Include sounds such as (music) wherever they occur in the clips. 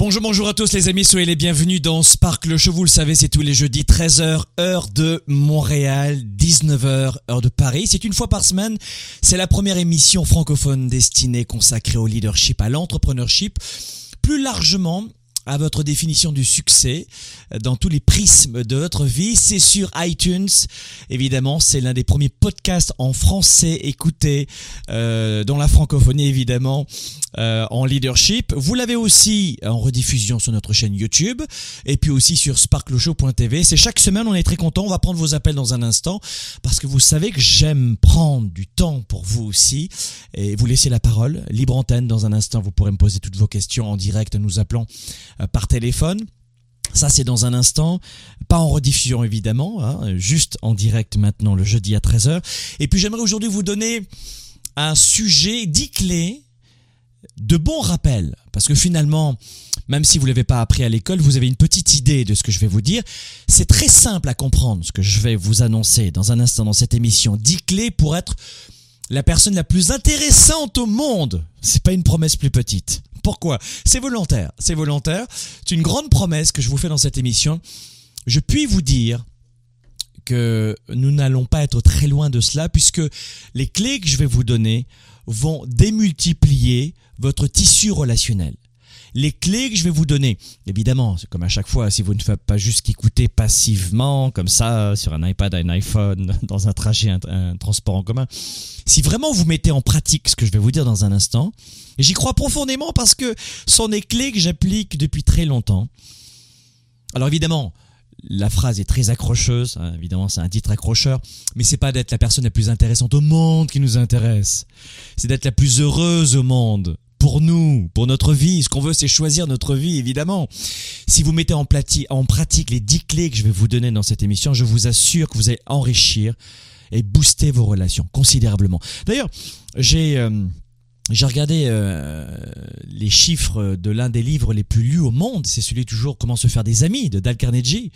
Bonjour, bonjour à tous les amis, soyez les bienvenus dans Spark le Show. Vous le savez, c'est tous les jeudis 13h, heure de Montréal, 19h, heure de Paris. C'est une fois par semaine. C'est la première émission francophone destinée consacrée au leadership, à l'entrepreneurship. Plus largement, à votre définition du succès dans tous les prismes de votre vie. C'est sur iTunes. Évidemment, c'est l'un des premiers podcasts en français écoutés euh, dans la francophonie, évidemment, euh, en leadership. Vous l'avez aussi en rediffusion sur notre chaîne YouTube et puis aussi sur sparkleshow.tv. C'est chaque semaine, on est très content. On va prendre vos appels dans un instant parce que vous savez que j'aime prendre du temps pour vous aussi et vous laisser la parole. Libre antenne dans un instant. Vous pourrez me poser toutes vos questions en direct nous appelant euh, par téléphone. Ça, c'est dans un instant, pas en rediffusion évidemment, hein, juste en direct maintenant le jeudi à 13h. Et puis j'aimerais aujourd'hui vous donner un sujet, 10 clés de bons rappels. Parce que finalement, même si vous ne l'avez pas appris à l'école, vous avez une petite idée de ce que je vais vous dire. C'est très simple à comprendre ce que je vais vous annoncer dans un instant dans cette émission. 10 clés pour être la personne la plus intéressante au monde. C'est pas une promesse plus petite. Pourquoi? C'est volontaire. C'est volontaire. C'est une grande promesse que je vous fais dans cette émission. Je puis vous dire que nous n'allons pas être très loin de cela puisque les clés que je vais vous donner vont démultiplier votre tissu relationnel. Les clés que je vais vous donner, évidemment, c'est comme à chaque fois, si vous ne faites pas juste qu'écouter passivement, comme ça, sur un iPad, un iPhone, (laughs) dans un trajet, un, transport en commun, si vraiment vous mettez en pratique ce que je vais vous dire dans un instant, et j'y crois profondément parce que sont des clés que j'applique depuis très longtemps. Alors évidemment, la phrase est très accrocheuse, hein, évidemment c'est un titre accrocheur, mais c'est pas d'être la personne la plus intéressante au monde qui nous intéresse, c'est d'être la plus heureuse au monde. Pour nous, pour notre vie, ce qu'on veut c'est choisir notre vie évidemment. Si vous mettez en, pratique les 10 clés que je vais vous donner dans cette émission, je vous assure que vous allez enrichir et booster vos relations considérablement. D'ailleurs, j'ai... Euh, j'ai regardé euh, les chiffres de l'un des livres les plus lus au monde, c'est celui toujours Comment se faire des amis de Dal Carnegie.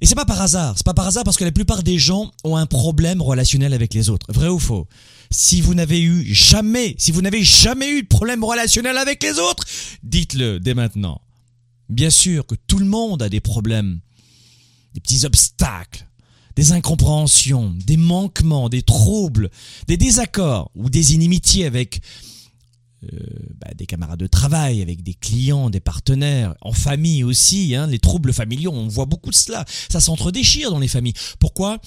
Et c'est pas par hasard, c'est pas par hasard parce que la plupart des gens ont un problème relationnel avec les autres. Vrai ou faux? Si vous n'avez eu jamais, si vous n'avez jamais eu de problème relationnel avec les autres, dites-le dès maintenant. Bien sûr que tout le monde a des problèmes, des petits obstacles des incompréhensions, des manquements, des troubles, des désaccords ou des inimitiés avec euh, bah, des camarades de travail, avec des clients, des partenaires, en famille aussi, hein, les troubles familiaux, on voit beaucoup de cela. Ça s'entre-déchire dans les familles. Pourquoi?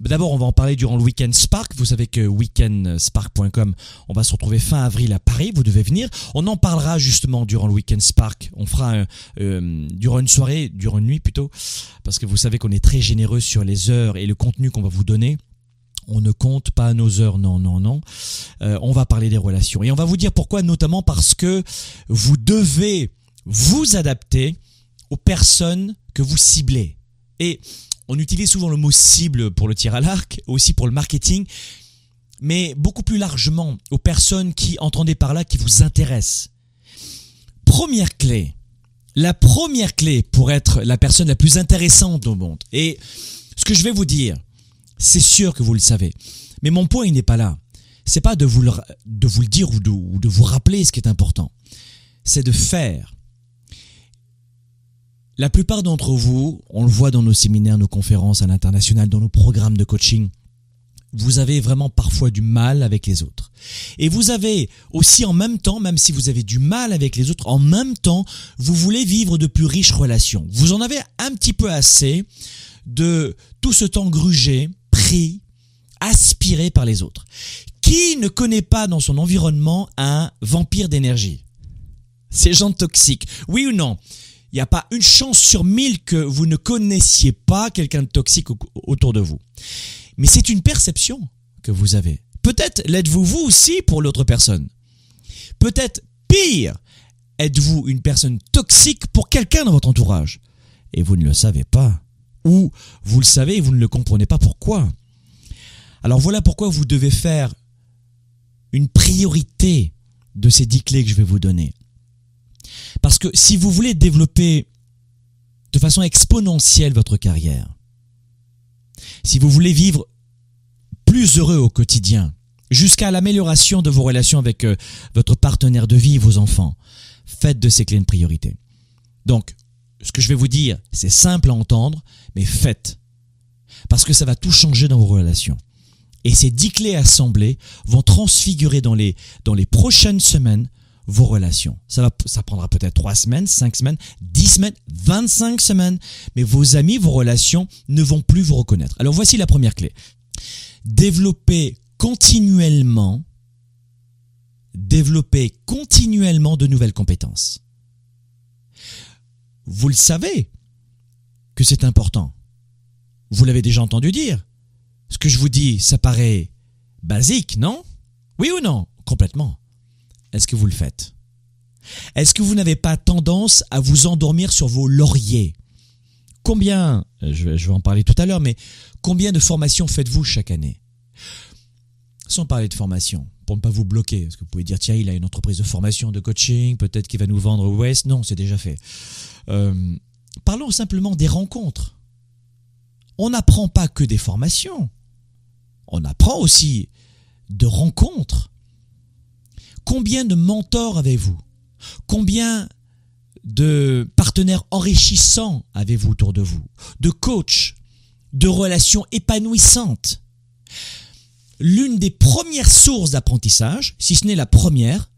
D'abord, on va en parler durant le week-end Spark. Vous savez que weekendspark.com, on va se retrouver fin avril à Paris. Vous devez venir. On en parlera justement durant le week-end Spark. On fera euh, durant une soirée, durant une nuit plutôt, parce que vous savez qu'on est très généreux sur les heures et le contenu qu'on va vous donner. On ne compte pas nos heures, non, non, non. Euh, on va parler des relations et on va vous dire pourquoi, notamment parce que vous devez vous adapter aux personnes que vous ciblez. Et on utilise souvent le mot cible pour le tir à l'arc, aussi pour le marketing, mais beaucoup plus largement aux personnes qui, entendez par là, qui vous intéressent. Première clé, la première clé pour être la personne la plus intéressante au monde. Et ce que je vais vous dire, c'est sûr que vous le savez. Mais mon point, il n'est pas là. C'est pas de vous le, de vous le dire ou de, ou de vous rappeler ce qui est important. C'est de faire. La plupart d'entre vous, on le voit dans nos séminaires, nos conférences à l'international, dans nos programmes de coaching, vous avez vraiment parfois du mal avec les autres. Et vous avez aussi en même temps, même si vous avez du mal avec les autres, en même temps, vous voulez vivre de plus riches relations. Vous en avez un petit peu assez de tout ce temps grugé, pris, aspiré par les autres. Qui ne connaît pas dans son environnement un vampire d'énergie? Ces gens toxiques, oui ou non? Il n'y a pas une chance sur mille que vous ne connaissiez pas quelqu'un de toxique autour de vous. Mais c'est une perception que vous avez. Peut-être l'êtes-vous vous aussi pour l'autre personne. Peut-être pire, êtes-vous une personne toxique pour quelqu'un dans votre entourage et vous ne le savez pas. Ou vous le savez et vous ne le comprenez pas pourquoi. Alors voilà pourquoi vous devez faire une priorité de ces dix clés que je vais vous donner. Parce que si vous voulez développer de façon exponentielle votre carrière, si vous voulez vivre plus heureux au quotidien, jusqu'à l'amélioration de vos relations avec euh, votre partenaire de vie vos enfants, faites de ces clés une priorité. Donc, ce que je vais vous dire, c'est simple à entendre, mais faites. Parce que ça va tout changer dans vos relations. Et ces dix clés assemblées vont transfigurer dans les, dans les prochaines semaines vos relations. Ça, va, ça prendra peut-être trois semaines, cinq semaines, dix semaines, vingt-cinq semaines, mais vos amis, vos relations ne vont plus vous reconnaître. Alors voici la première clé. Développer continuellement, développer continuellement de nouvelles compétences. Vous le savez que c'est important. Vous l'avez déjà entendu dire. Ce que je vous dis, ça paraît basique, non? Oui ou non? Complètement. Est-ce que vous le faites? Est-ce que vous n'avez pas tendance à vous endormir sur vos lauriers? Combien, je vais en parler tout à l'heure, mais combien de formations faites-vous chaque année? Sans parler de formation, pour ne pas vous bloquer, parce que vous pouvez dire, tiens, il a une entreprise de formation, de coaching, peut-être qu'il va nous vendre West. Non, c'est déjà fait. Euh, parlons simplement des rencontres. On n'apprend pas que des formations. On apprend aussi de rencontres. Combien de mentors avez-vous? Combien de partenaires enrichissants avez-vous autour de vous? De coachs De relations épanouissantes? L'une des premières sources d'apprentissage, si ce n'est la première,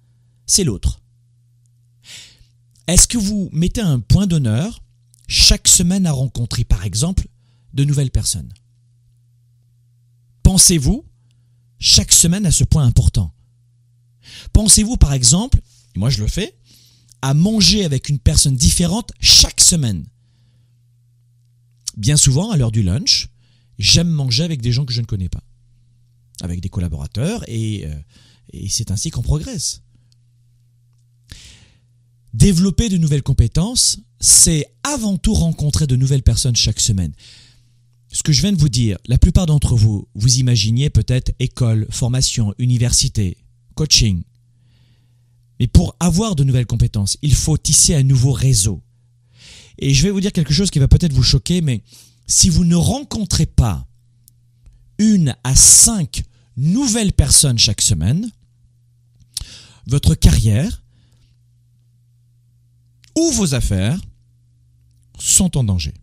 c'est l'autre. Est-ce que vous mettez un point d'honneur chaque semaine à rencontrer, par exemple, de nouvelles personnes? Pensez-vous chaque semaine à ce point important? Pensez-vous, par exemple, et moi je le fais, à manger avec une personne différente chaque semaine? Bien souvent, à l'heure du lunch, j'aime manger avec des gens que je ne connais pas, avec des collaborateurs, et, euh, et c'est ainsi qu'on progresse. Développer de nouvelles compétences, c'est avant tout rencontrer de nouvelles personnes chaque semaine. Ce que je viens de vous dire, la plupart d'entre vous, vous imaginiez peut-être école, formation, université, coaching. Mais pour avoir de nouvelles compétences, il faut tisser un nouveau réseau. Et je vais vous dire quelque chose qui va peut-être vous choquer, mais si vous ne rencontrez pas une à cinq nouvelles personnes chaque semaine, votre carrière ou vos affaires sont en danger.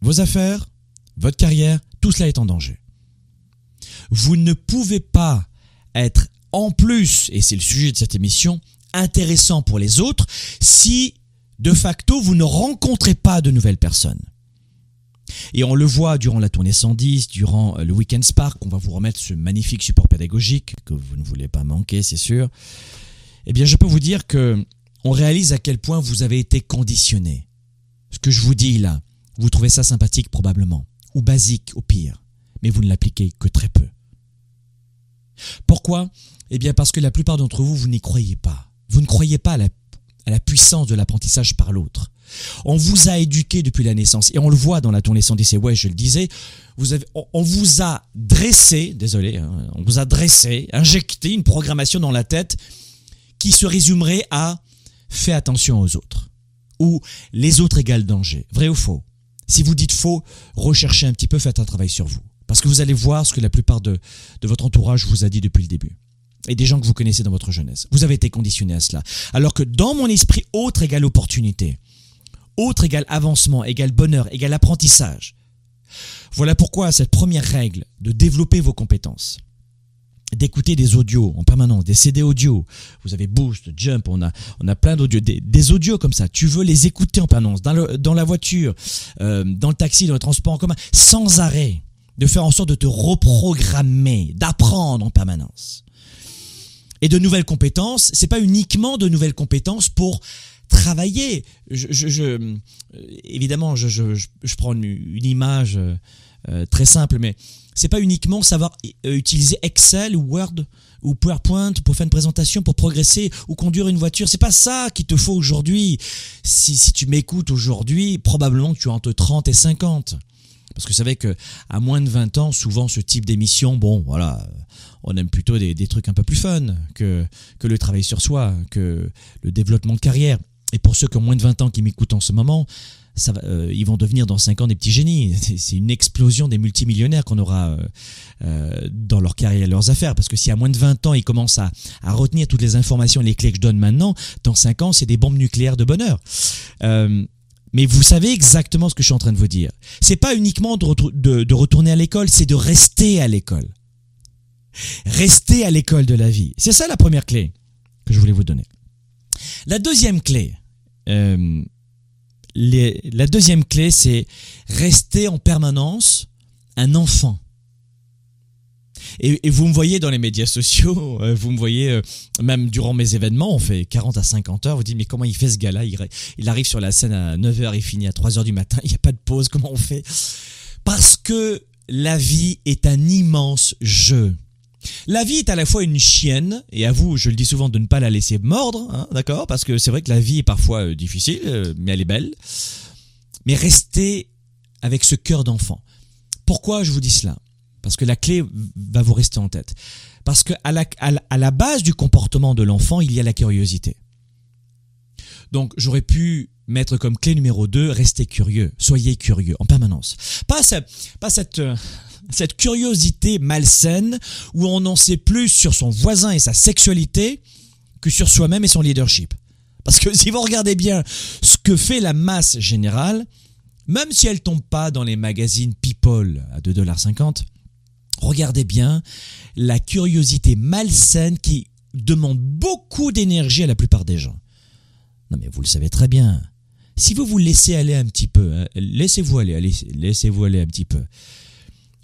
Vos affaires, votre carrière, tout cela est en danger. Vous ne pouvez pas être en plus, et c'est le sujet de cette émission, intéressant pour les autres si, de facto, vous ne rencontrez pas de nouvelles personnes. Et on le voit durant la tournée 110, durant le Weekend Spark, on va vous remettre ce magnifique support pédagogique que vous ne voulez pas manquer, c'est sûr. Eh bien, je peux vous dire que on réalise à quel point vous avez été conditionné. Ce que je vous dis là, vous trouvez ça sympathique probablement, ou basique au pire, mais vous ne l'appliquez que très peu. Pourquoi? Eh bien parce que la plupart d'entre vous, vous n'y croyez pas. Vous ne croyez pas à la, à la puissance de l'apprentissage par l'autre. On vous a éduqué depuis la naissance, et on le voit dans la tournée 110, et ouais, je le disais, on, vous a dressé, désolé, hein, on vous a dressé, injecté une programmation dans la tête qui se résumerait à fais attention aux autres. Ou les autres égale danger. Vrai ou faux? Si vous dites faux, recherchez un petit peu, faites un travail sur vous. Parce que vous allez voir ce que la plupart de, de votre entourage vous a dit depuis le début. Et des gens que vous connaissez dans votre jeunesse. Vous avez été conditionné à cela. Alors que dans mon esprit, autre égale opportunité. Autre égale avancement, égale bonheur, égale apprentissage. Voilà pourquoi cette première règle de développer vos compétences d'écouter des audios en permanence, des CD audio. Vous avez Boost, Jump, on a on a plein d'audios, des, audios comme ça. Tu veux les écouter en permanence dans le dans la voiture, euh, dans le taxi, dans le transport en commun, sans arrêt, de faire en sorte de te reprogrammer, d'apprendre en permanence. Et de nouvelles compétences, c'est pas uniquement de nouvelles compétences pour travailler. Je, je, je évidemment, je, je, prends une, image euh, très simple, mais c'est pas uniquement savoir euh, utiliser Excel ou Word ou PowerPoint pour faire une présentation, pour progresser ou conduire une voiture. C'est pas ça qu'il te faut aujourd'hui. Si, si tu m'écoutes aujourd'hui, probablement que tu as entre 30 et 50. Parce que vous savez que à moins de 20 ans, souvent ce type d'émission, bon, voilà, on aime plutôt des, trucs un peu plus fun que, que le travail sur soi, que le développement de carrière. Et pour ceux qui ont moins de 20 ans qui m'écoutent en ce moment, euh, ils vont devenir dans 5 ans des petits génies. (laughs) C'est une explosion des multimillionnaires qu'on aura euh, euh, dans leur carrière et leurs affaires. Parce que si à moins de 20 ans, ils commencent à, à retenir toutes les informations, les clés que je donne maintenant, dans 5 ans, c'est des bombes nucléaires de bonheur. Mais vous savez exactement ce que je suis en train de vous dire. C'est pas uniquement de, retourner à l'école, c'est de rester à l'école. Rester à l'école de la vie. C'est ça la première clé que je voulais vous donner. La deuxième clé, euh, la deuxième clé, c'est rester en permanence un enfant. Et, vous me voyez dans les médias sociaux, (laughs) euh, vous me voyez euh, même durant mes événements, on fait 40 à 50 heures, vous dites mais comment il fait ce gars-là? Il, arrive sur la scène à 9 heures, il finit à 3 heures du matin, (laughs) il n'y a pas de pause, comment on fait? Parce que la vie est un immense jeu. La vie est à la fois une chienne, et à vous, je le dis souvent, de ne pas la laisser mordre, hein, d'accord? Parce que c'est vrai que la vie est parfois euh, difficile, mais elle est belle. Mais restez avec ce cœur d'enfant. Pourquoi je vous dis cela? Parce que la clé va vous rester en tête. Parce que à la, à la base du comportement de l'enfant, il y a la curiosité. Donc j'aurais pu mettre comme clé numéro 2, restez curieux, soyez curieux en permanence. Pas, pas cette, euh, cette curiosité malsaine où on n'en sait plus sur son voisin et sa sexualité que sur soi-même et son leadership. Parce que (laughs) si vous regardez bien ce que fait la masse générale, même si elle tombe pas dans les magazines People à 2,50$, regardez bien la curiosité malsaine qui demande beaucoup d'énergie à la plupart des gens. Non mais vous le savez très bien. Si vous vous laissez aller un petit peu, hein, laissez-vous aller, allez, laissez-vous aller un petit peu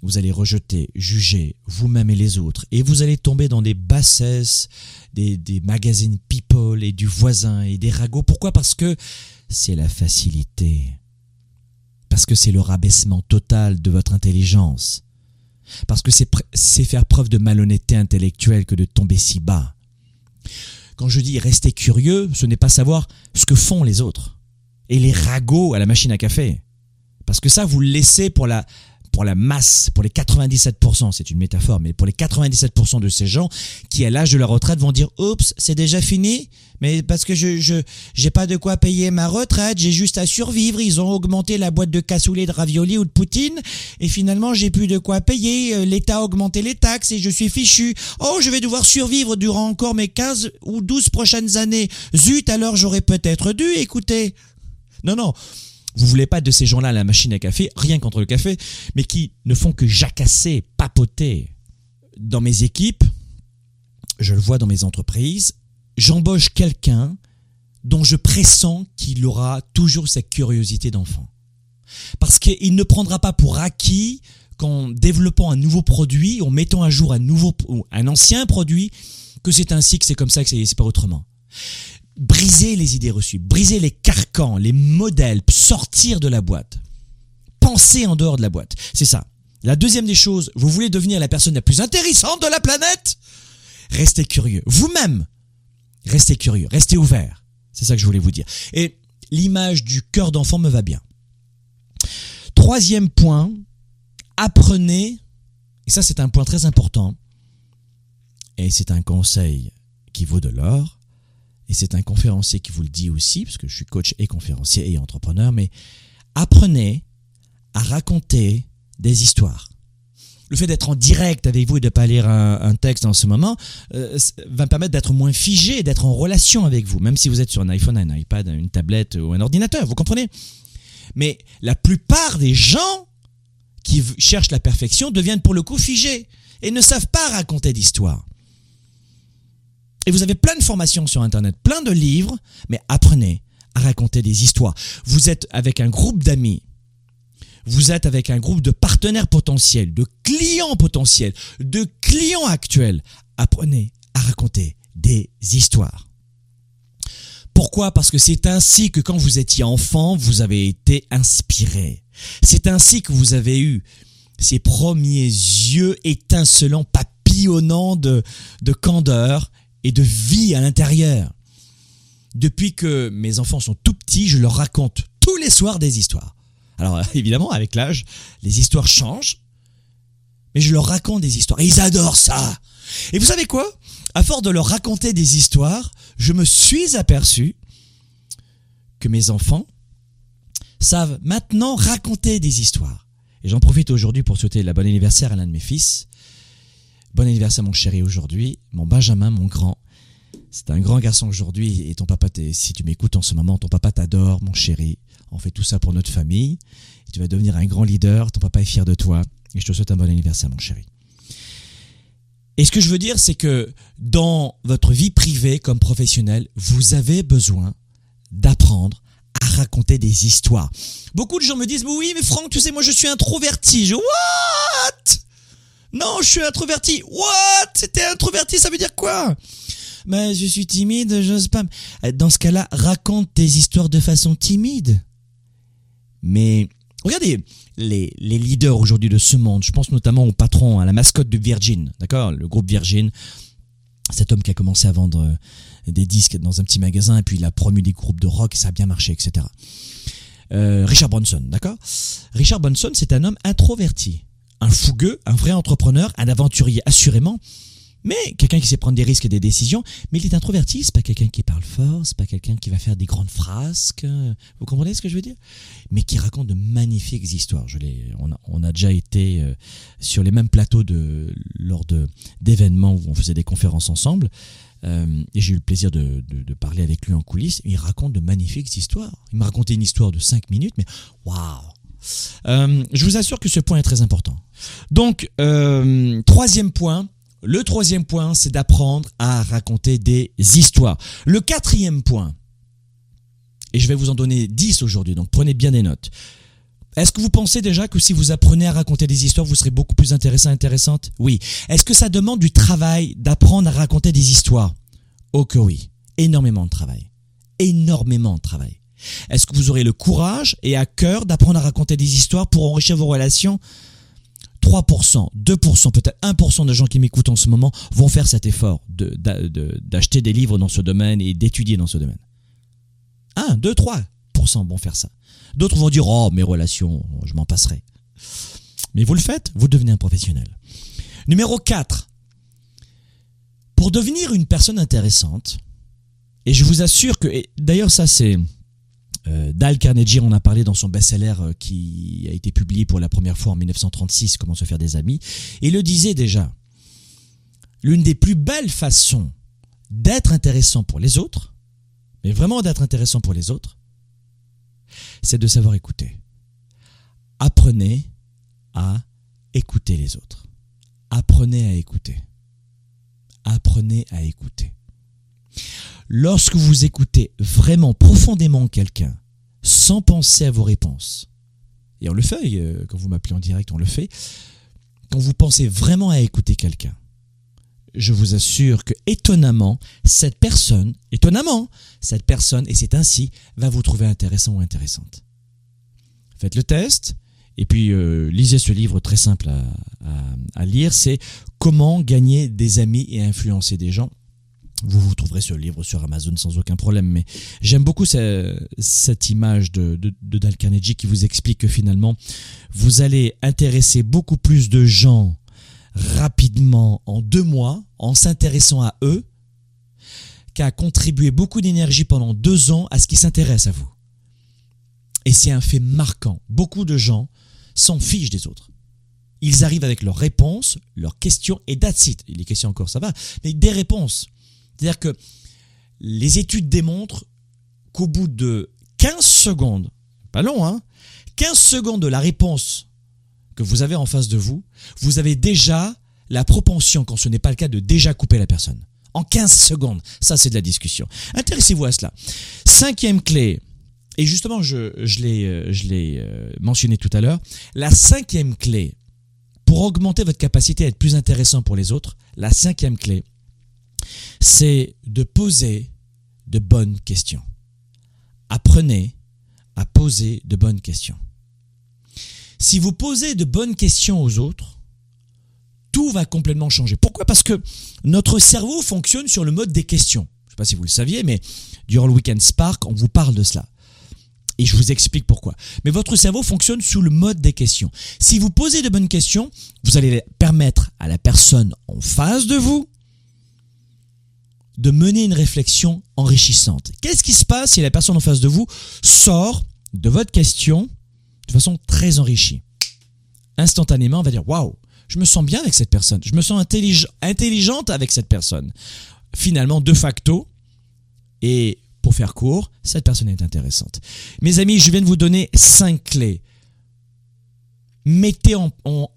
vous allez rejeter, juger vous-même et les autres, et vous allez tomber dans des bassesses, des, des magazines people et du voisin et des ragots. Pourquoi? Parce que c'est la facilité. Parce que c'est le rabaissement total de votre intelligence. Parce que c'est faire preuve de malhonnêteté intellectuelle que de tomber si bas. Quand je dis rester curieux, ce n'est pas savoir ce que font les autres. Et les ragots à la machine à café. Parce que ça, vous le laissez pour la, pour la masse, pour les 97%, c'est une métaphore, mais pour les 97% de ces gens qui, à l'âge de la retraite, vont dire Oups, c'est déjà fini, mais parce que je je j'ai pas de quoi payer ma retraite, j'ai juste à survivre. Ils ont augmenté la boîte de cassoulet, de ravioli ou de poutine, et finalement j'ai plus de quoi payer. Euh, L'État a augmenté les taxes et je suis fichu. Oh, je vais devoir survivre durant encore mes 15 ou 12 prochaines années. Zut, alors j'aurais peut-être dû écouter. Non, non. Vous voulez pas de ces gens-là à la machine à café, rien contre le café, mais qui ne font que jacasser, papoter. Dans mes équipes, je le vois dans mes entreprises, j'embauche quelqu'un dont je pressens qu'il aura toujours cette curiosité d'enfant. Parce qu'il ne prendra pas pour acquis qu'en développant un nouveau produit, en mettant à jour un nouveau, un ancien produit, que c'est ainsi, que c'est comme ça, que c'est pas autrement briser les idées reçues, briser les carcans, les modèles, sortir de la boîte. Penser en dehors de la boîte. C'est ça. La deuxième des choses, vous voulez devenir la personne la plus intéressante de la planète? Restez curieux. Vous-même, restez curieux, restez ouvert. C'est ça que je voulais vous dire. Et l'image du cœur d'enfant me va bien. Troisième point, apprenez, et ça c'est un point très important, et c'est un conseil qui vaut de l'or, et c'est un conférencier qui vous le dit aussi, parce que je suis coach et conférencier et entrepreneur, mais apprenez à raconter des histoires. Le fait d'être en direct avec vous et de ne pas lire un, texte en ce moment euh, va me permettre d'être moins figé, d'être en relation avec vous, même si vous êtes sur un iPhone, un iPad, une tablette ou un ordinateur, vous comprenez? Mais la plupart des gens qui cherchent la perfection deviennent pour le coup figés. et ne savent pas raconter d'histoire. Et vous avez plein de formations sur Internet, plein de livres, mais apprenez à raconter des histoires. Vous êtes avec un groupe d'amis, vous êtes avec un groupe de partenaires potentiels, de clients potentiels, de clients actuels. Apprenez à raconter des histoires. Pourquoi? Parce que c'est ainsi que quand vous étiez enfant, vous avez été inspiré. C'est ainsi que vous avez eu ces premiers yeux étincelants, papillonnants de, de candeur et de vie à l'intérieur. Depuis que mes enfants sont tout petits, je leur raconte tous les soirs des histoires. Alors (laughs) évidemment, avec l'âge, les histoires changent, mais je leur raconte des histoires. Et ils adorent ça. Et vous savez quoi? À force de leur raconter des histoires, je me suis aperçu que mes enfants savent maintenant raconter des histoires. Et j'en profite aujourd'hui pour souhaiter la bonne anniversaire à l'un de mes fils. Bon anniversaire mon chéri aujourd'hui, mon Benjamin, mon grand. C'est un grand garçon aujourd'hui et ton papa, si tu m'écoutes en ce moment, ton papa t'adore, mon chéri. On fait tout ça pour notre famille. Tu vas devenir un grand leader, ton papa est fier de toi. Et je te souhaite un bon anniversaire, mon chéri. Et ce que je veux dire, c'est que dans votre vie privée comme professionnelle, vous avez besoin d'apprendre à raconter des histoires. Beaucoup de gens me disent, oui, mais Franck, tu sais, moi je suis introverti. Je, what? Non, je suis introverti. What? C'était introverti, ça veut dire quoi? Mais je suis timide, j'ose pas. Dans ce cas-là, raconte tes histoires de façon timide. Mais regardez, les, les leaders aujourd'hui de ce monde, je pense notamment au patron, à la mascotte de Virgin, d'accord? Le groupe Virgin, cet homme qui a commencé à vendre euh, des disques dans un petit magasin et puis il a promu des groupes de rock et ça a bien marché, etc. Euh, Richard Branson, d'accord? Richard Branson, c'est un homme introverti, un fougueux, un vrai entrepreneur, un aventurier assurément, mais quelqu'un qui sait prendre des risques et des décisions, mais il est introverti, c'est pas quelqu'un qui parle fort, c'est pas quelqu'un qui va faire des grandes frasques, vous comprenez ce que je veux dire? Mais qui raconte de magnifiques histoires. Je on, a, on a déjà été euh, sur les mêmes plateaux de lors de d'événements où on faisait des conférences ensemble, euh, et j'ai eu le plaisir de, de, de, parler avec lui en coulisses. il raconte de magnifiques histoires. Il m'a raconté une histoire de 5 minutes, mais waouh euh, Je vous assure que ce point est très important. Donc, euh, troisième point, le troisième point, c'est d'apprendre à raconter des histoires. Le quatrième point, et je vais vous en donner dix aujourd'hui, donc prenez bien des notes. Est-ce que vous pensez déjà que si vous apprenez à raconter des histoires, vous serez beaucoup plus intéressant, intéressante? Oui. Est-ce que ça demande du travail d'apprendre à raconter des histoires? Oh que oui. Énormément de travail. Énormément de travail. Est-ce que vous aurez le courage et à cœur d'apprendre à raconter des histoires pour enrichir vos relations? 3%, 2%, peut-être 1% de gens qui m'écoutent en ce moment vont faire cet effort d'acheter des livres dans ce domaine et d'étudier dans ce domaine. 1, 2, 3% vont faire ça. D'autres vont dire, oh, mes relations, je m'en passerai. Mais vous le faites, vous devenez un professionnel. Numéro 4. Pour devenir une personne intéressante, et je vous assure que, d'ailleurs ça c'est euh, Dal Carnegie en a parlé dans son best-seller euh, qui a été publié pour la première fois en 1936, Comment se faire des amis. Il le disait déjà. L'une des plus belles façons d'être intéressant pour les autres, mais vraiment d'être intéressant pour les autres, c'est de savoir écouter. Apprenez à écouter les autres. Apprenez à écouter. Apprenez à écouter. Lorsque vous écoutez vraiment profondément quelqu'un, sans penser à vos réponses, et on le fait, euh, quand vous m'appelez en direct, on le fait, quand vous pensez vraiment à écouter quelqu'un, je vous assure que étonnamment, cette personne, étonnamment, cette personne, et c'est ainsi, va vous trouver intéressant ou intéressante. Faites le test, et puis euh, lisez ce livre très simple à, à lire, c'est Comment gagner des amis et influencer des gens? Vous vous trouverez ce livre sur Amazon sans aucun problème. Mais j'aime beaucoup cette, image de, de, Dal Carnegie qui vous explique que finalement, vous allez intéresser beaucoup plus de gens rapidement en deux mois en s'intéressant à eux qu'à contribuer beaucoup d'énergie pendant deux ans à ce qui s'intéresse à vous. Et c'est un fait marquant. Beaucoup de gens s'en fichent des autres. Ils arrivent avec leurs réponses, leurs questions et that's it. Les questions encore, ça va, mais des réponses. C'est-à-dire que les études démontrent qu'au bout de 15 secondes, pas long, hein, 15 secondes de la réponse que vous avez en face de vous, vous avez déjà la propension, quand ce n'est pas le cas, de déjà couper la personne En 15 secondes. Ça, c'est de la discussion. Intéressez-vous à cela. Cinquième clé, et justement, je, je l'ai, euh, euh, mentionné tout à l'heure, la cinquième clé pour augmenter votre capacité à être plus intéressant pour les autres, la cinquième clé, c'est de poser de bonnes questions. Apprenez à poser de bonnes questions. Si vous posez de bonnes questions aux autres, tout va complètement changer. Pourquoi? Parce que notre cerveau fonctionne sur le mode des questions. Je ne sais pas si vous le saviez, mais durant le week-end Spark, on vous parle de cela. Et je vous explique pourquoi. Mais votre cerveau fonctionne sous le mode des questions. Si vous posez de bonnes questions, vous allez permettre à la personne en face de vous de mener une réflexion enrichissante. Qu'est-ce qui se passe si la personne en face de vous sort de votre question de façon très enrichie? Instantanément, on va dire waouh, je me sens bien avec cette personne, je me sens intelligente avec cette personne. Finalement, de facto, et pour faire court, cette personne est intéressante. Mes amis, je viens de vous donner cinq clés. Mettez en,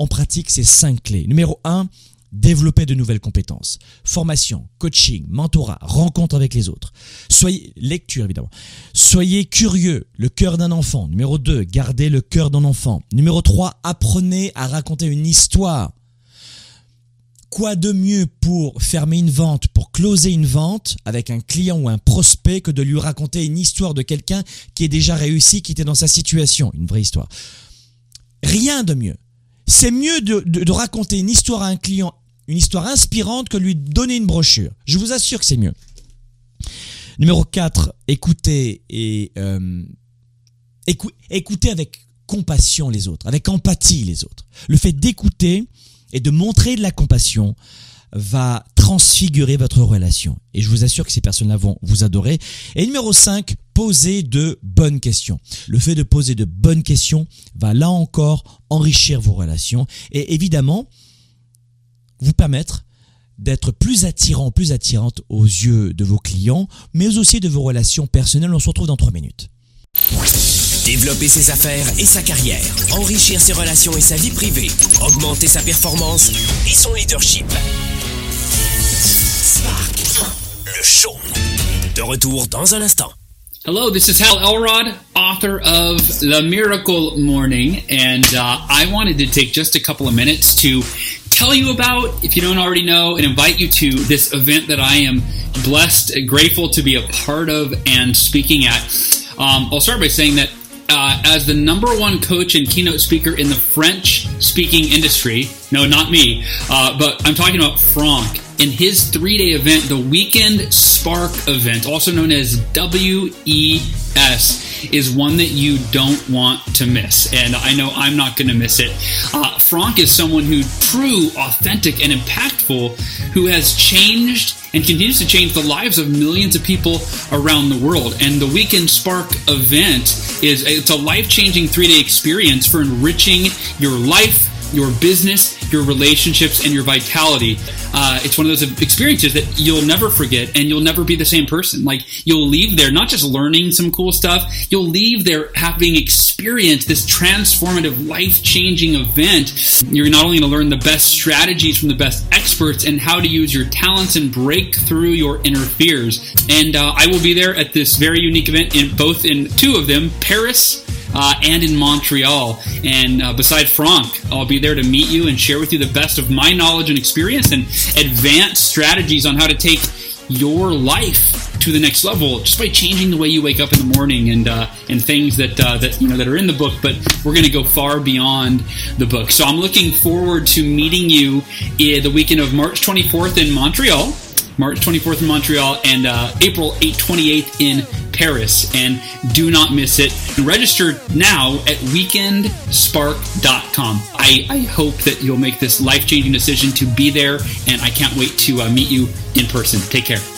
pratique ces cinq clés. Numéro un, développer de nouvelles compétences. Formation, coaching, mentorat, rencontre avec les autres. Soyez, lecture évidemment. Soyez curieux, le cœur d'un enfant. Numéro 2, gardez le cœur d'un enfant. Numéro 3, apprenez à raconter une histoire. Quoi de mieux pour fermer une vente, pour closer une vente avec un client ou un prospect que de lui raconter une histoire de quelqu'un qui est déjà réussi, qui était dans sa situation, une vraie histoire. Rien de mieux. C'est mieux de, raconter une histoire à un client, une histoire inspirante que lui donner une brochure. Je vous assure que c'est mieux. Numéro 4, écoutez et euh, écoutez avec compassion les autres, avec empathie les autres. Le fait d'écouter, et de montrer de la compassion va transfigurer votre relation. Et je vous assure que ces personnes-là vont vous adorer. Et numéro 5, poser de bonnes questions. Le fait de poser de bonnes questions va là encore enrichir vos relations et évidemment vous permettre d'être plus attirant, plus attirante aux yeux de vos clients, mais aussi de vos relations personnelles. On se retrouve dans 3 minutes. Développer ses affaires et sa carrière, enrichir ses relations et sa vie privée, augmenter sa performance et son leadership. Spark, le show. De retour dans un instant. Hello, this is Hal Elrod, author of The Miracle Morning, and uh, I wanted to take just a couple of minutes to tell you about, if you don't already know, and invite you to this event that I am blessed, grateful to be a part of and speaking at. Um, I'll start by saying that uh, as the number one coach and keynote speaker in the French speaking industry. No, not me, uh, but I'm talking about Franck. In his three day event, the Weekend Spark event, also known as WES, is one that you don't want to miss. And I know I'm not going to miss it. Uh, Franck is someone who true, authentic, and impactful who has changed and continues to change the lives of millions of people around the world. And the Weekend Spark event is it's a life-changing three-day experience for enriching your life, your business, your relationships, and your vitality. Uh, it's one of those experiences that you'll never forget and you'll never be the same person. Like you'll leave there not just learning some cool stuff, you'll leave there having experienced this transformative, life changing event. You're not only going to learn the best strategies from the best experts and how to use your talents and break through your inner fears. And uh, I will be there at this very unique event in both in two of them, Paris uh, and in Montreal. And uh, beside Franck, I'll be there to meet you and share with you the best of my knowledge and experience and advanced strategies on how to take your life to the next level just by changing the way you wake up in the morning and uh, and things that uh, that you know that are in the book. But we're going to go far beyond the book. So I'm looking forward to meeting you in the weekend of March 24th in Montreal. March 24th in Montreal and uh, April 8th, 28th in Paris. And do not miss it. Register now at weekendspark.com. I, I hope that you'll make this life changing decision to be there, and I can't wait to uh, meet you in person. Take care.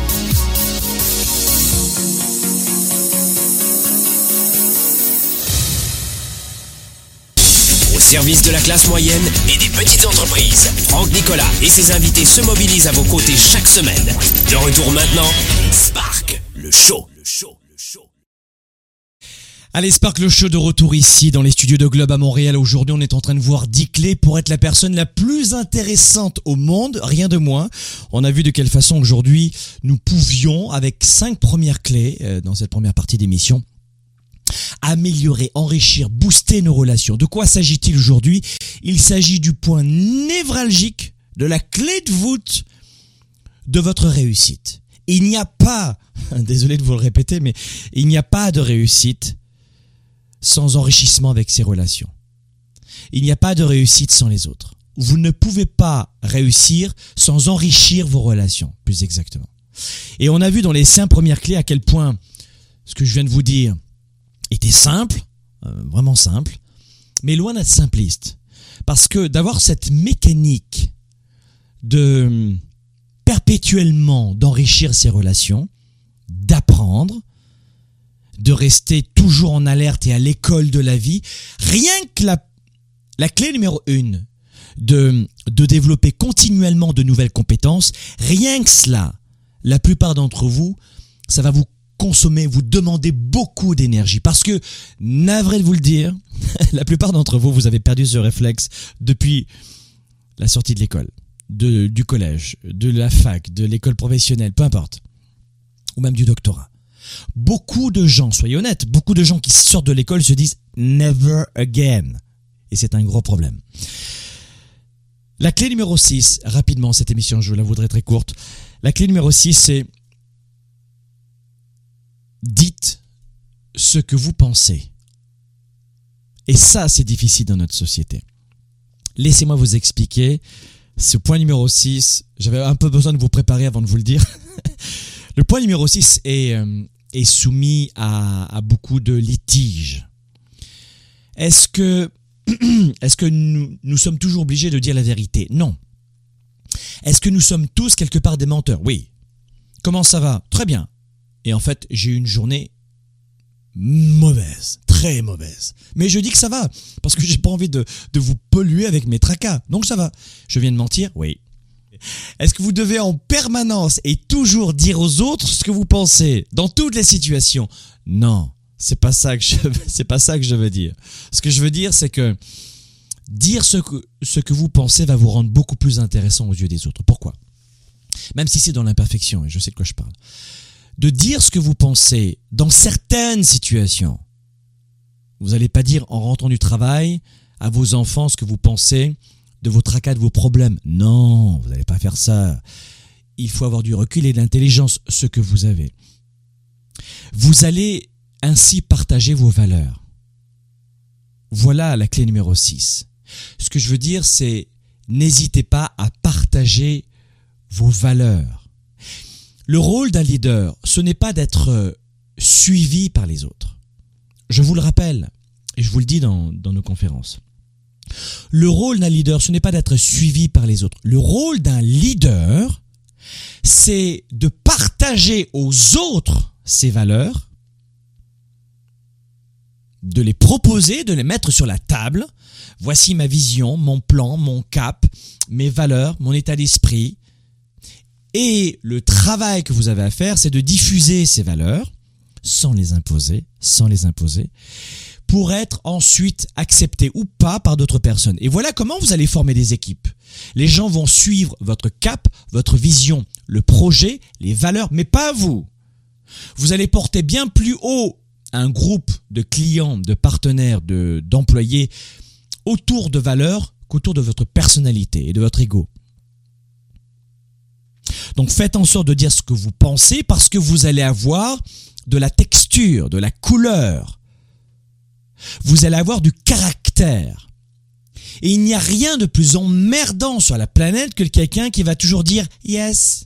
Service de la classe moyenne et des petites entreprises, Franck Nicolas et ses invités se mobilisent à vos côtés chaque semaine. De retour maintenant, Spark, le show. Le show. Le show. Allez, Spark le show de retour ici dans les studios de Globe à Montréal. Aujourd'hui, on est en train de voir 10 clés pour être la personne la plus intéressante au monde, rien de moins. On a vu de quelle façon aujourd'hui nous pouvions, avec cinq premières clés euh, dans cette première partie d'émission, améliorer, enrichir, booster nos relations. De quoi s'agit-il aujourd'hui? Il s'agit du point névralgique, de la clé de voûte de votre réussite. Il n'y a pas, (laughs) désolé de vous le répéter, mais il n'y a pas de réussite sans enrichissement avec ses relations. Il n'y a pas de réussite sans les autres. Vous ne pouvez pas réussir sans enrichir vos relations, plus exactement. Et on a vu dans les cinq premières clés à quel point ce que je viens de vous dire était simple, euh, vraiment simple, mais loin d'être simpliste. Parce que d'avoir cette mécanique de hum, perpétuellement d'enrichir ses relations, d'apprendre, de rester toujours en alerte et à l'école de la vie, rien que la, la clé numéro une, de, de développer continuellement de nouvelles compétences, rien que cela, la plupart d'entre vous, ça va vous consommer, vous demander beaucoup d'énergie. Parce que, navré de vous le dire, (laughs) la plupart d'entre vous, vous avez perdu ce réflexe depuis la sortie de l'école, du collège, de la fac, de l'école professionnelle, peu importe, ou même du doctorat. Beaucoup de gens, soyez honnêtes, beaucoup de gens qui sortent de l'école se disent never again. Et c'est un gros problème. La clé numéro 6, rapidement, cette émission, je la voudrais très courte. La clé numéro 6, c'est dites ce que vous pensez. Et ça, c'est difficile dans notre société. Laissez-moi vous expliquer. Ce point numéro 6, j'avais un peu besoin de vous préparer avant de vous le dire. (laughs) le point numéro 6 est, euh, est soumis à, à, beaucoup de litiges. Est-ce que, (clears throat) est-ce que nous, nous sommes toujours obligés de dire la vérité? Non. Est-ce que nous sommes tous quelque part des menteurs? Oui. Comment ça va? Très bien. Et en fait, j'ai eu une journée mauvaise, très mauvaise. Mais je dis que ça va, parce que j'ai pas envie de, vous polluer avec mes tracas. Donc ça va. Je viens de mentir? Oui. Est-ce que vous devez en permanence et toujours dire aux autres ce que vous pensez dans toutes les situations? Non, c'est pas ça que (laughs) c'est pas ça que je veux dire. Ce que je veux dire c'est que dire ce que ce que vous pensez va vous rendre beaucoup plus intéressant aux yeux des autres. Pourquoi? Même si c'est dans l'imperfection et je sais de quoi je parle de dire ce que vous pensez dans certaines situations. Vous n'allez pas dire en rentrant du travail à vos enfants ce que vous pensez de vos tracas, de vos problèmes. Non, vous n'allez pas faire ça. Il faut avoir du recul et de l'intelligence, ce que vous avez. Vous allez ainsi partager vos valeurs. Voilà la clé numéro 6. Ce que je veux dire, c'est n'hésitez pas à partager vos valeurs. Le rôle d'un leader, ce n'est pas d'être suivi par les autres. Je vous le rappelle, et je vous le dis dans, dans nos conférences. Le rôle d'un leader, ce n'est pas d'être suivi par les autres. Le rôle d'un leader, c'est de partager aux autres ses valeurs, de les proposer, de les mettre sur la table. Voici ma vision, mon plan, mon cap, mes valeurs, mon état d'esprit. Et le travail que vous avez à faire, c'est de diffuser ces valeurs sans les imposer, sans les imposer, pour être ensuite accepté ou pas par d'autres personnes. Et voilà comment vous allez former des équipes. Les gens vont suivre votre cap, votre vision, le projet, les valeurs, mais pas vous. Vous allez porter bien plus haut un groupe de clients, de partenaires, de, d'employés autour de valeurs qu'autour de votre personnalité et de votre ego. Donc faites en sorte de dire ce que vous pensez parce que vous allez avoir de la texture, de la couleur. Vous allez avoir du caractère. Et il n'y a rien de plus emmerdant sur la planète que quelqu'un qui va toujours dire yes.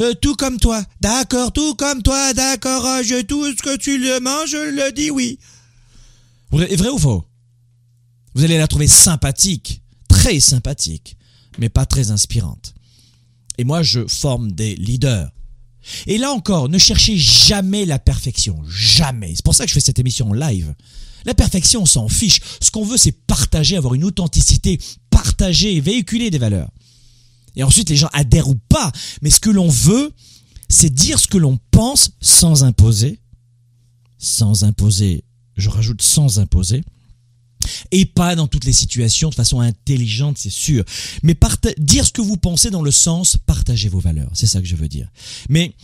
Euh, tout comme toi. D'accord, tout comme toi. D'accord, euh, je tout ce que tu le manges, je le dis oui. Vrai, vrai ou faux? Vous allez la trouver sympathique, très sympathique, mais pas très inspirante. Et moi, je forme des leaders. Et là encore, ne cherchez jamais la perfection. Jamais. C'est pour ça que je fais cette émission en live. La perfection, on s'en fiche. Ce qu'on veut, c'est partager, avoir une authenticité, partager et véhiculer des valeurs. Et ensuite, les gens adhèrent ou pas. Mais ce que l'on veut, c'est dire ce que l'on pense sans imposer. Sans imposer. Je rajoute sans imposer. Et pas dans toutes les situations de façon intelligente, c'est sûr. Mais dire ce que vous pensez dans le sens partager vos valeurs. C'est ça que je veux dire. Mais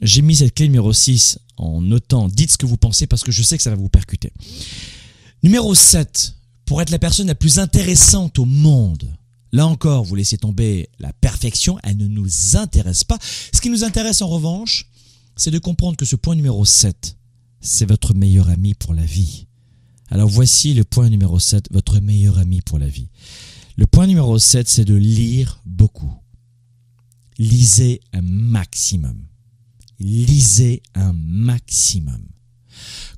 j'ai mis cette clé numéro 6 en notant dites ce que vous pensez parce que je sais que ça va vous percuter. Numéro 7. Pour être la personne la plus intéressante au monde. Là encore, vous laissez tomber la perfection, elle ne nous intéresse pas. Ce qui nous intéresse en revanche, c'est de comprendre que ce point numéro 7, c'est votre meilleur ami pour la vie. Alors voici le point numéro 7, votre meilleur ami pour la vie. Le point numéro 7, c'est de lire beaucoup. Lisez un maximum. Lisez un maximum.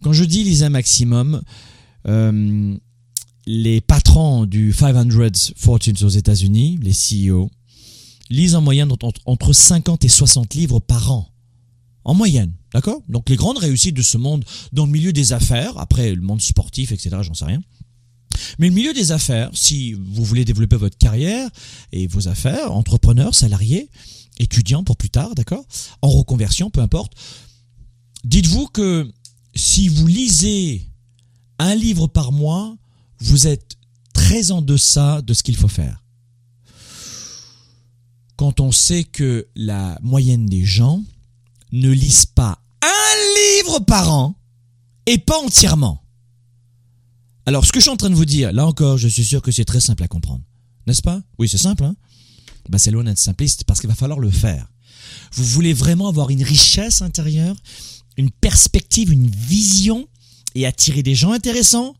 Quand je dis lisez un maximum, euh, les patrons du 500 Fortunes aux États-Unis, les CEO, lisent en moyenne entre 50 et 60 livres par an. En moyenne. D'accord? Donc les grandes réussites de ce monde dans le milieu des affaires, après le monde sportif, etc., j'en sais rien. Mais le milieu des affaires, si vous voulez développer votre carrière et vos affaires, entrepreneur, salarié, étudiant pour plus tard, d'accord? En reconversion, peu importe. Dites-vous que si vous lisez un livre par mois, vous êtes très en deçà de ce qu'il faut faire. Quand on sait que la moyenne des gens ne lisent pas un livre par an et pas entièrement. Alors, ce que je suis en train de vous dire, là encore, je suis sûr que c'est très simple à comprendre. N'est-ce pas? Oui, c'est simple. Hein? Ben, c'est loin d'être simpliste parce qu'il va falloir le faire. Vous voulez vraiment avoir une richesse intérieure, une perspective, une vision et attirer des gens intéressants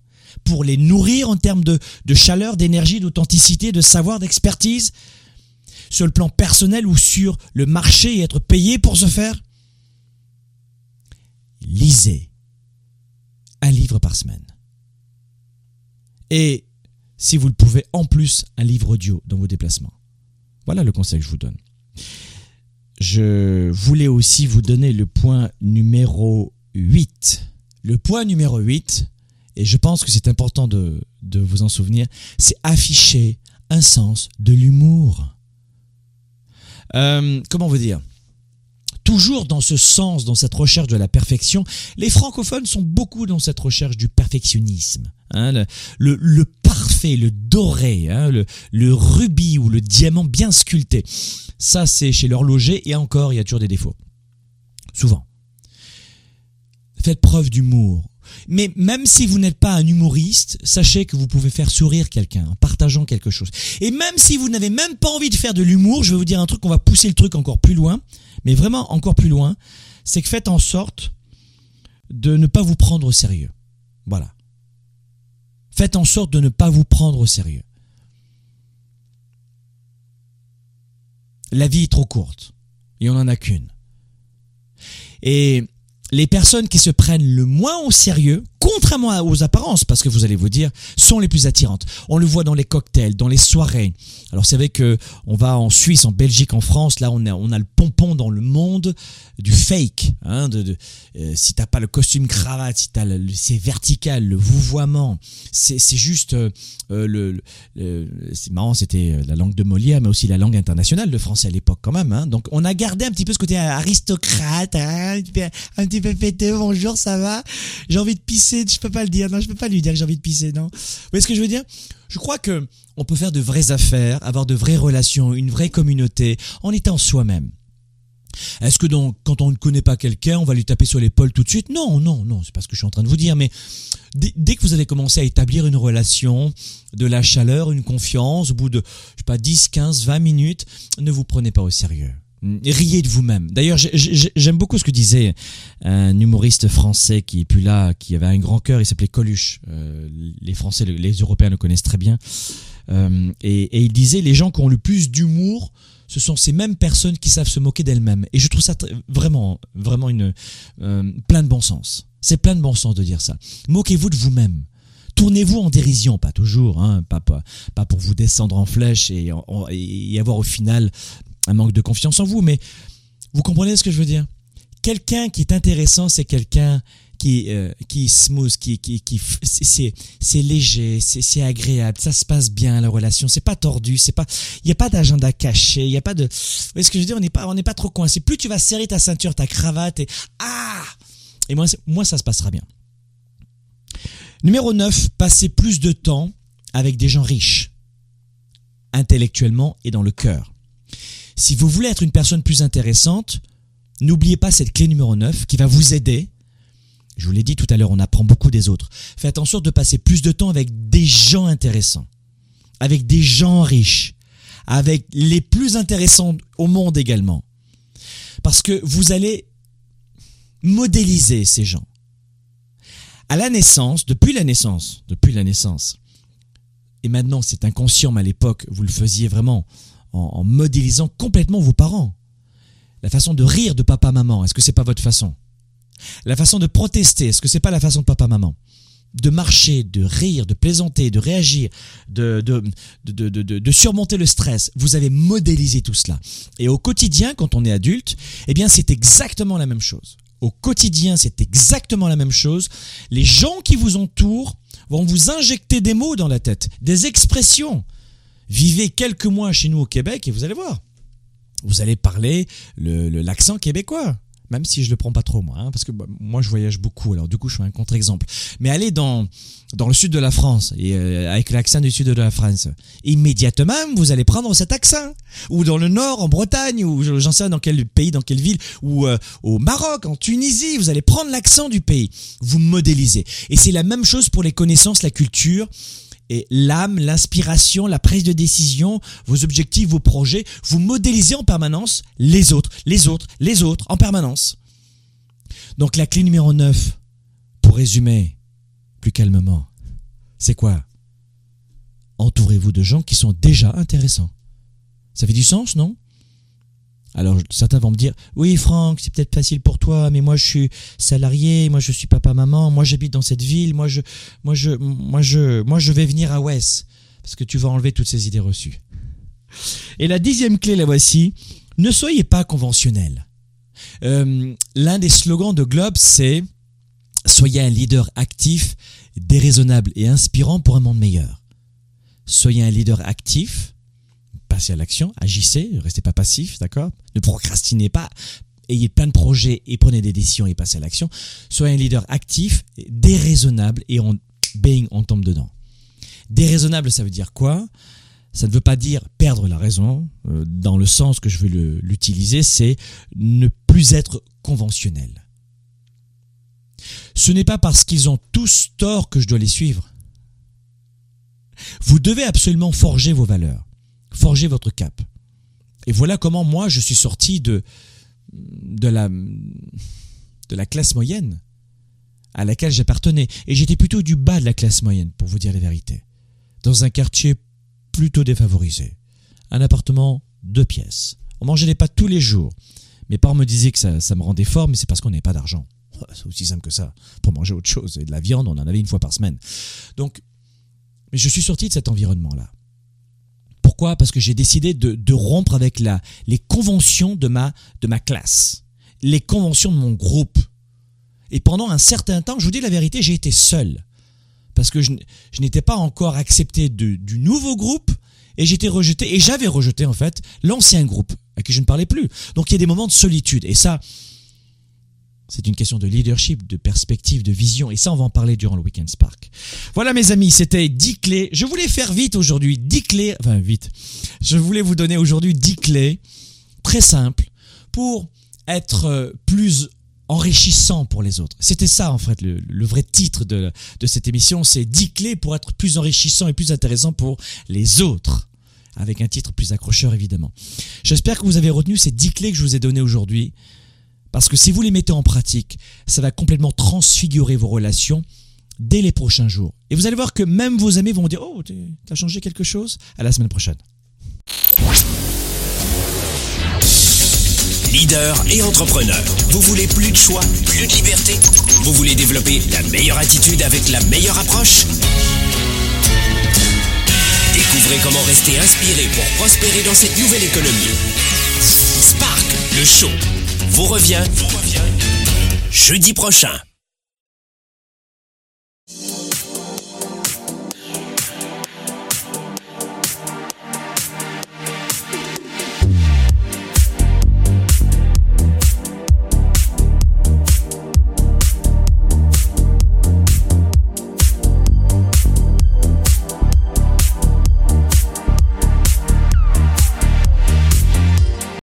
pour les nourrir en termes de, de chaleur, d'énergie, d'authenticité, de savoir, d'expertise? Sur le plan personnel ou sur le marché et être payé pour ce faire? Lisez un livre par semaine. Et si vous le pouvez, en plus, un livre audio dans vos déplacements. Voilà le conseil que je vous donne. Je voulais aussi vous donner le point numéro 8. Le point numéro 8, et je pense que c'est important de, de vous en souvenir, c'est afficher un sens de l'humour. Euh, comment vous dire? Toujours dans ce sens, dans cette recherche de la perfection. Les francophones sont beaucoup dans cette recherche du perfectionnisme. Hein, le, parfait, le doré, hein, le rubis ou le diamant bien sculpté. Ça, c'est chez l'horloger et encore, il y a toujours des défauts. Souvent. Faites preuve d'humour. Mais même si vous n'êtes pas un humoriste, sachez que vous pouvez faire sourire quelqu'un en partageant quelque chose. Et même si vous n'avez même pas envie de faire de l'humour, je vais vous dire un truc, on va pousser le truc encore plus loin mais vraiment encore plus loin, c'est que faites en sorte de ne pas vous prendre au sérieux. Voilà. Faites en sorte de ne pas vous prendre au sérieux. La vie est trop courte et on n'en a qu'une. Et les personnes qui se prennent le moins au sérieux, contrairement aux apparences, parce que vous allez vous dire, sont les plus attirantes. On le voit dans les cocktails, dans les soirées. Alors c'est vrai que on va en Suisse, en Belgique, en France, là on a, le pompon dans le monde du fake. Hein, de, de euh, si t'as pas le costume cravate, si t'as c'est vertical, le vouvoiement, c'est, juste euh, euh, le, c'est marrant, c'était la langue de Molière, mais aussi la langue internationale, le français à l'époque quand même. Hein. Donc on a gardé un petit peu ce côté aristocrate, hein, un, petit peu, pété, bonjour, ça va J'ai envie de pisser, je peux pas le dire, non, je peux pas lui dire que j'ai envie de pisser, non. Vous voyez ce que je veux dire? Je crois que on peut faire de vraies affaires, avoir de vraies relations, une vraie communauté, en étant soi-même. Est-ce que donc, quand on ne connaît pas quelqu'un, on va lui taper sur l'épaule tout de suite? Non, non, non, c'est pas ce que je suis en train de vous dire, mais dès, que vous allez commencer à établir une relation, de la chaleur, une confiance, au bout de, je sais pas, 10, 15, 20 minutes, ne vous prenez pas au sérieux. Riez de vous-même. D'ailleurs, j'aime beaucoup ce que disait un humoriste français qui est plus là, qui avait un grand cœur, il s'appelait Coluche. Euh, les Français, les Européens le connaissent très bien. Euh, et, il disait, les gens qui ont le plus d'humour, ce sont ces mêmes personnes qui savent se moquer d'elles-mêmes. Et je trouve ça vraiment, vraiment une euh, plein de bon sens. C'est plein de bon sens de dire ça. Moquez-vous de vous-même. Tournez-vous en dérision, pas toujours, hein, pas, pas, pour vous descendre en flèche et, et avoir au final un manque de confiance en vous, mais vous comprenez ce que je veux dire? Quelqu'un qui est intéressant, c'est quelqu'un qui euh, qui smooth, qui qui qui c'est c'est léger, c'est c'est agréable, ça se passe bien la relation, c'est pas tordu, c'est pas il y a pas d'agenda caché, il y a pas de vous voyez ce que je veux dire, on n'est pas on n'est pas trop coincé. Plus tu vas serrer ta ceinture, ta cravate et ah et moi moi ça se passera bien. Numéro 9, passer plus de temps avec des gens riches intellectuellement et dans le cœur. Si vous voulez être une personne plus intéressante, n'oubliez pas cette clé numéro 9 qui va vous aider je vous l'ai dit tout à l'heure, on apprend beaucoup des autres. Faites en sorte de passer plus de temps avec des gens intéressants, avec des gens riches, avec les plus intéressants au monde également. Parce que vous allez modéliser ces gens. À la naissance, depuis la naissance, depuis la naissance, et maintenant c'est inconscient, mais à l'époque vous le faisiez vraiment en, modélisant complètement vos parents. La façon de rire de papa-maman, est-ce que c'est pas votre façon? La façon de protester, est-ce que c'est pas la façon de papa-maman? De marcher, de rire, de plaisanter, de réagir, de, de, surmonter le stress. Vous avez modélisé tout cela. Et au quotidien, quand on est adulte, eh bien, c'est exactement la même chose. Au quotidien, c'est exactement la même chose. Les gens qui vous entourent vont vous injecter des mots dans la tête, des expressions. Vivez quelques mois chez nous au Québec et vous allez voir. Vous allez parler l'accent québécois même si je le prends pas trop moi, hein, parce que bah, moi je voyage beaucoup, alors du coup je fais un contre-exemple. Mais allez dans dans le sud de la France et euh, avec l'accent du sud de la France, immédiatement vous allez prendre cet accent. Ou dans le nord, en Bretagne, ou j'en sais dans quel pays, dans quelle ville, ou euh, au Maroc, en Tunisie, vous allez prendre l'accent du pays. Vous modélisez. Et c'est la même chose pour les connaissances, la culture et l'âme, l'inspiration, la prise de décision, vos objectifs, vos projets, vous modélisez en permanence les autres, les autres, les autres, en permanence. Donc la clé numéro 9, pour résumer plus calmement, c'est quoi? Entourez-vous de gens qui sont déjà intéressants. Ça fait du sens, non? Alors certains vont me dire oui Franck c'est peut-être facile pour toi mais moi je suis salarié moi je suis papa maman moi j'habite dans cette ville moi je moi je moi je moi je vais venir à West parce que tu vas enlever toutes ces idées reçues. Et la dixième clé la voici ne soyez pas conventionnel. Euh, L'un des slogans de Globe c'est soyez un leader actif, déraisonnable et inspirant pour un monde meilleur. Soyez un leader actif, passez à l'action, agissez, ne restez pas passif, d'accord? Ne procrastinez pas, ayez plein de projets et prenez des décisions et passez à l'action. Soyez un leader actif, déraisonnable et on, bang, on tombe dedans. Déraisonnable, ça veut dire quoi? Ça ne veut pas dire perdre la raison, euh, dans le sens que je veux l'utiliser, c'est ne plus être conventionnel. Ce n'est pas parce qu'ils ont tous tort que je dois les suivre. Vous devez absolument forger vos valeurs forgez votre cap. Et voilà comment moi je suis sorti de, de, la, de la classe moyenne à laquelle j'appartenais. Et j'étais plutôt du bas de la classe moyenne, pour vous dire la vérité. Dans un quartier plutôt défavorisé. Un appartement, deux pièces. On mangeait des pâtes tous les jours. Mes parents me disaient que ça, ça me rendait fort, mais c'est parce qu'on n'avait pas d'argent. (laughs) C'est aussi simple que ça. Pour manger autre chose et de la viande, on en avait une fois par semaine. Donc, mais je suis sorti de cet environnement-là. Pourquoi? Parce que j'ai décidé de, de, rompre avec la, les conventions de ma, de ma classe, les conventions de mon groupe. Et pendant un certain temps, je vous dis la vérité, j'ai été seul. Parce que je, je n'étais pas encore accepté de, du nouveau groupe et j'étais rejeté, et j'avais rejeté en fait l'ancien groupe à qui je ne parlais plus. Donc il y a des moments de solitude. Et ça, c'est une question de leadership, de perspective, de vision. Et ça, on va en parler durant le Weekend Spark. Voilà, mes amis, c'était 10 clés. Je voulais faire vite aujourd'hui, 10 clés, enfin vite. Je voulais vous donner aujourd'hui 10 clés très simples pour être euh, plus enrichissant pour les autres. C'était ça, en fait, le, vrai titre de, de cette émission. C'est 10 clés pour être plus enrichissant et plus intéressant pour les autres avec un titre plus accrocheur évidemment. J'espère que vous avez retenu ces 10 clés que je vous ai données aujourd'hui, parce que si vous les mettez en pratique, ça va complètement transfigurer vos relations dès les prochains jours. Et vous allez voir que même vos amis vont dire Oh, t'as changé quelque chose À la semaine prochaine. Leader et entrepreneur, vous voulez plus de choix, plus de liberté? Vous voulez développer la meilleure attitude avec la meilleure approche? Découvrez comment rester inspiré pour prospérer dans cette nouvelle économie. Spark, le show, vous revient, jeudi prochain.